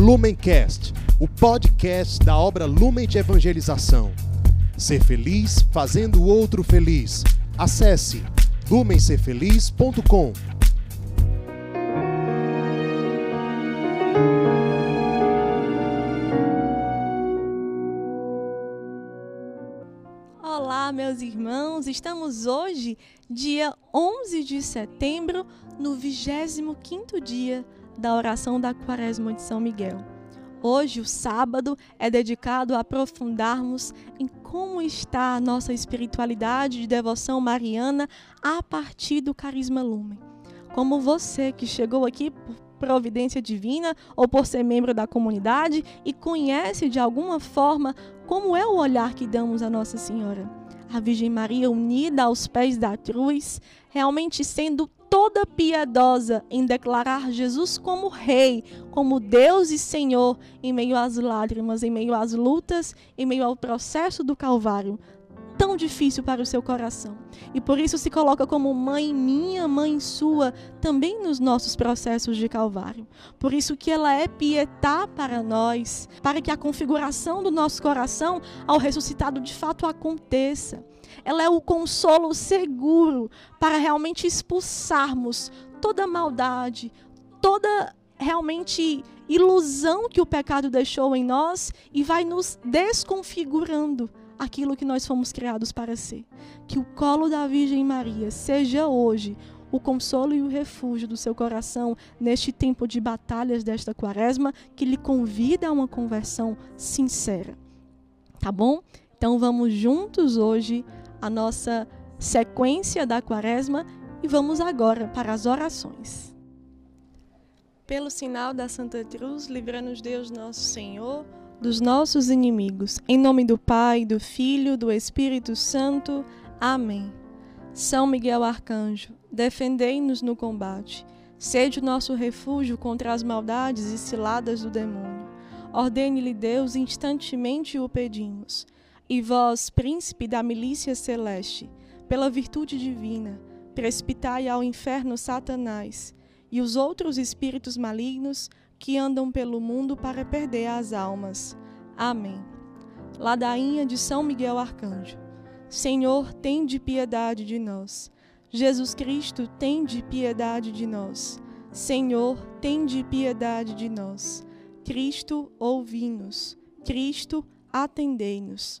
Lumencast, o podcast da obra Lumen de Evangelização. Ser feliz fazendo o outro feliz. Acesse lumencerfeliz.com. Olá, meus irmãos. Estamos hoje, dia 11 de setembro, no 25º dia da oração da Quaresma de São Miguel. Hoje, o sábado, é dedicado a aprofundarmos em como está a nossa espiritualidade de devoção mariana a partir do carisma lumen. Como você que chegou aqui por providência divina ou por ser membro da comunidade e conhece de alguma forma como é o olhar que damos a Nossa Senhora. A Virgem Maria unida aos pés da cruz, realmente sendo toda piedosa em declarar Jesus como Rei, como Deus e Senhor, em meio às lágrimas, em meio às lutas, em meio ao processo do Calvário. Tão difícil para o seu coração. E por isso se coloca como mãe minha, mãe sua, também nos nossos processos de Calvário. Por isso que ela é pietá para nós, para que a configuração do nosso coração ao ressuscitado de fato aconteça ela é o consolo seguro para realmente expulsarmos toda maldade, toda realmente ilusão que o pecado deixou em nós e vai nos desconfigurando aquilo que nós fomos criados para ser. Que o colo da Virgem Maria seja hoje o consolo e o refúgio do seu coração neste tempo de batalhas desta quaresma que lhe convida a uma conversão sincera. Tá bom? Então vamos juntos hoje a nossa sequência da quaresma e vamos agora para as orações. Pelo sinal da Santa Cruz, livra-nos Deus nosso Senhor dos nossos inimigos. Em nome do Pai, do Filho, do Espírito Santo. Amém. São Miguel Arcanjo, defendei-nos no combate. Sede o nosso refúgio contra as maldades e ciladas do demônio. Ordene-lhe Deus, instantemente o pedimos. E vós, príncipe da milícia celeste, pela virtude divina, precipitai ao inferno Satanás e os outros espíritos malignos que andam pelo mundo para perder as almas. Amém. Ladainha de São Miguel Arcanjo. Senhor, tem de piedade de nós. Jesus Cristo, tem de piedade de nós. Senhor, tem de piedade de nós. Cristo, ouvi-nos. Cristo, atendei-nos.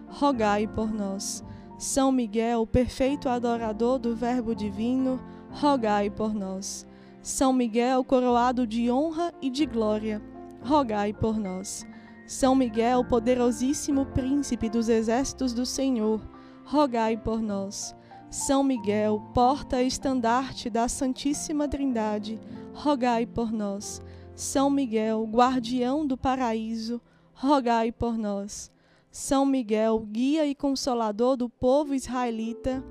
rogai por nós. São Miguel, perfeito adorador do Verbo divino, rogai por nós. São Miguel, coroado de honra e de glória, rogai por nós. São Miguel, poderosíssimo príncipe dos exércitos do Senhor, rogai por nós. São Miguel, porta estandarte da Santíssima Trindade, rogai por nós. São Miguel, guardião do paraíso, rogai por nós. São Miguel, guia e consolador do povo israelita,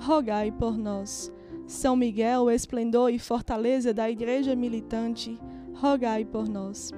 rogai por nós. São Miguel, esplendor e fortaleza da igreja militante, rogai por nós.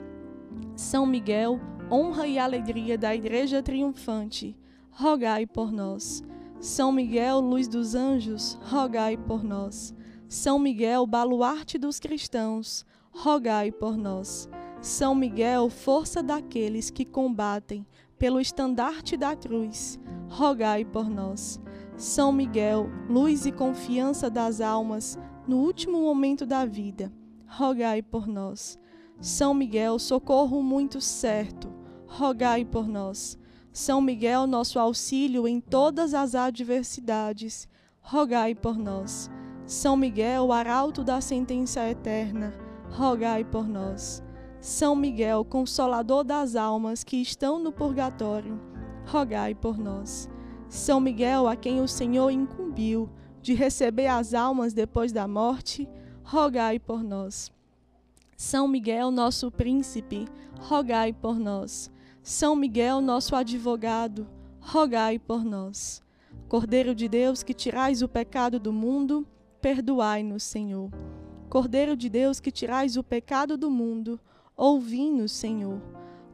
São Miguel, honra e alegria da igreja triunfante, rogai por nós. São Miguel, luz dos anjos, rogai por nós. São Miguel, baluarte dos cristãos, rogai por nós. São Miguel, força daqueles que combatem pelo estandarte da cruz, rogai por nós. São Miguel, luz e confiança das almas no último momento da vida, rogai por nós. São Miguel, socorro muito certo, rogai por nós. São Miguel, nosso auxílio em todas as adversidades, rogai por nós. São Miguel, arauto da sentença eterna, rogai por nós. São Miguel, consolador das almas que estão no purgatório, rogai por nós. São Miguel, a quem o Senhor incumbiu de receber as almas depois da morte, rogai por nós. São Miguel, nosso príncipe, rogai por nós. São Miguel, nosso advogado, rogai por nós. Cordeiro de Deus, que tirais o pecado do mundo, perdoai-nos, Senhor. Cordeiro de Deus, que tirais o pecado do mundo, ouvi-nos, Senhor.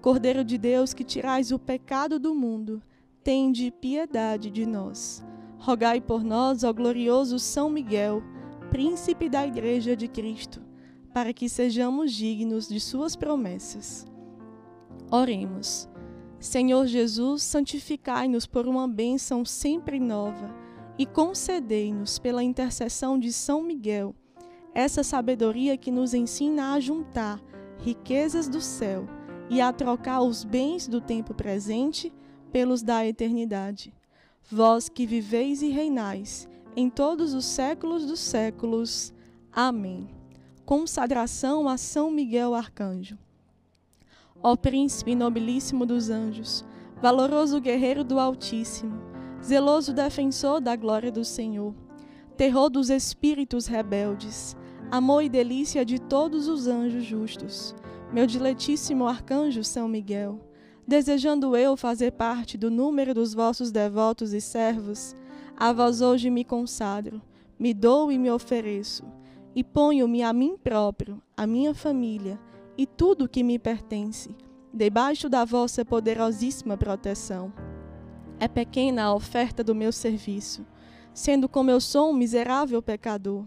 Cordeiro de Deus, que tirais o pecado do mundo, tende piedade de nós. Rogai por nós, ó glorioso São Miguel, príncipe da Igreja de Cristo, para que sejamos dignos de suas promessas. Oremos. Senhor Jesus, santificai-nos por uma bênção sempre nova e concedei-nos, pela intercessão de São Miguel, essa sabedoria que nos ensina a juntar riquezas do céu e a trocar os bens do tempo presente pelos da eternidade. Vós que viveis e reinais em todos os séculos dos séculos. Amém. Consagração a São Miguel Arcanjo. Ó príncipe nobilíssimo dos anjos, valoroso guerreiro do Altíssimo, zeloso defensor da glória do Senhor, terror dos espíritos rebeldes, amor e delícia de todos os anjos justos, meu diletíssimo arcanjo São Miguel, desejando eu fazer parte do número dos vossos devotos e servos, a vós hoje me consagro, me dou e me ofereço, e ponho-me a mim próprio, a minha família e tudo que me pertence, debaixo da vossa poderosíssima proteção. É pequena a oferta do meu serviço, sendo como eu sou um miserável pecador,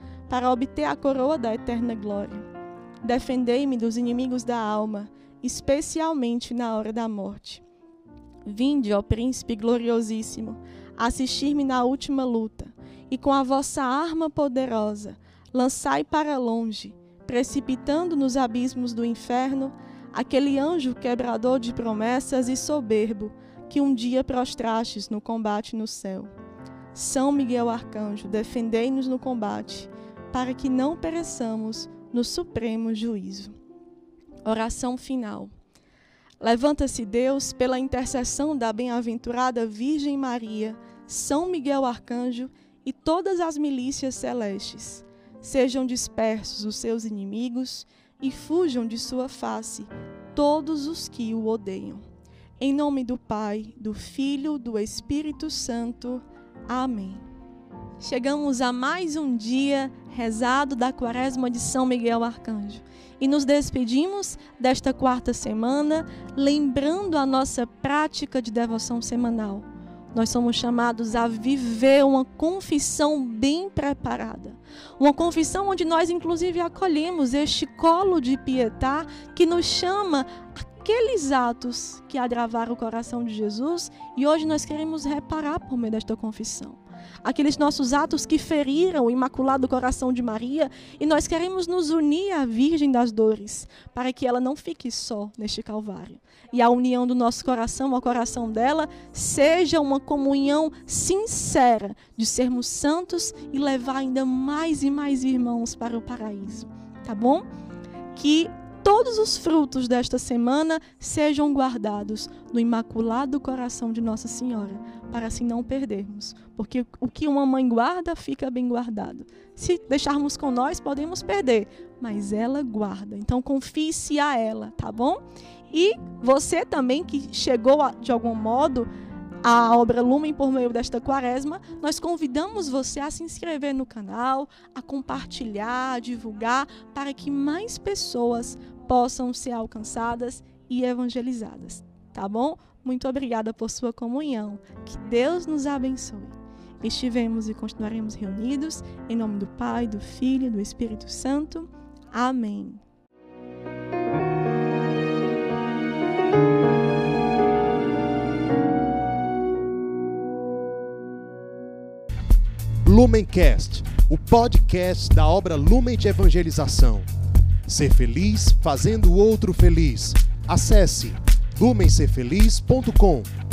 para obter a coroa da eterna glória. Defendei-me dos inimigos da alma, especialmente na hora da morte. Vinde, ó príncipe gloriosíssimo, assistir-me na última luta, e com a vossa arma poderosa, lançai para longe, precipitando nos abismos do inferno, aquele anjo quebrador de promessas e soberbo que um dia prostrastes no combate no céu. São Miguel Arcanjo, defendei-nos no combate, para que não pereçamos no supremo juízo. Oração final. Levanta-se Deus pela intercessão da bem-aventurada Virgem Maria, São Miguel Arcanjo e todas as milícias celestes. Sejam dispersos os seus inimigos e fujam de sua face todos os que o odeiam. Em nome do Pai, do Filho, do Espírito Santo. Amém. Chegamos a mais um dia rezado da Quaresma de São Miguel Arcanjo. E nos despedimos desta quarta semana, lembrando a nossa prática de devoção semanal. Nós somos chamados a viver uma confissão bem preparada. Uma confissão onde nós, inclusive, acolhemos este colo de pietá que nos chama aqueles atos que agravaram o coração de Jesus e hoje nós queremos reparar por meio desta confissão aqueles nossos atos que feriram o imaculado coração de Maria, e nós queremos nos unir à Virgem das Dores, para que ela não fique só neste Calvário. E a união do nosso coração ao coração dela seja uma comunhão sincera de sermos santos e levar ainda mais e mais irmãos para o paraíso. Tá bom? Que todos os frutos desta semana sejam guardados no imaculado coração de Nossa Senhora, para assim não perdermos. Porque o que uma mãe guarda fica bem guardado. Se deixarmos com nós, podemos perder, mas ela guarda. Então confie-se a ela, tá bom? E você também que chegou a, de algum modo a obra Lumen por meio desta quaresma, nós convidamos você a se inscrever no canal, a compartilhar, a divulgar, para que mais pessoas possam ser alcançadas e evangelizadas. Tá bom? Muito obrigada por sua comunhão. Que Deus nos abençoe. Estivemos e continuaremos reunidos em nome do Pai, do Filho e do Espírito Santo. Amém. Lumencast, o podcast da obra Lumen de Evangelização. Ser feliz fazendo o outro feliz. Acesse lumencerfeliz.com.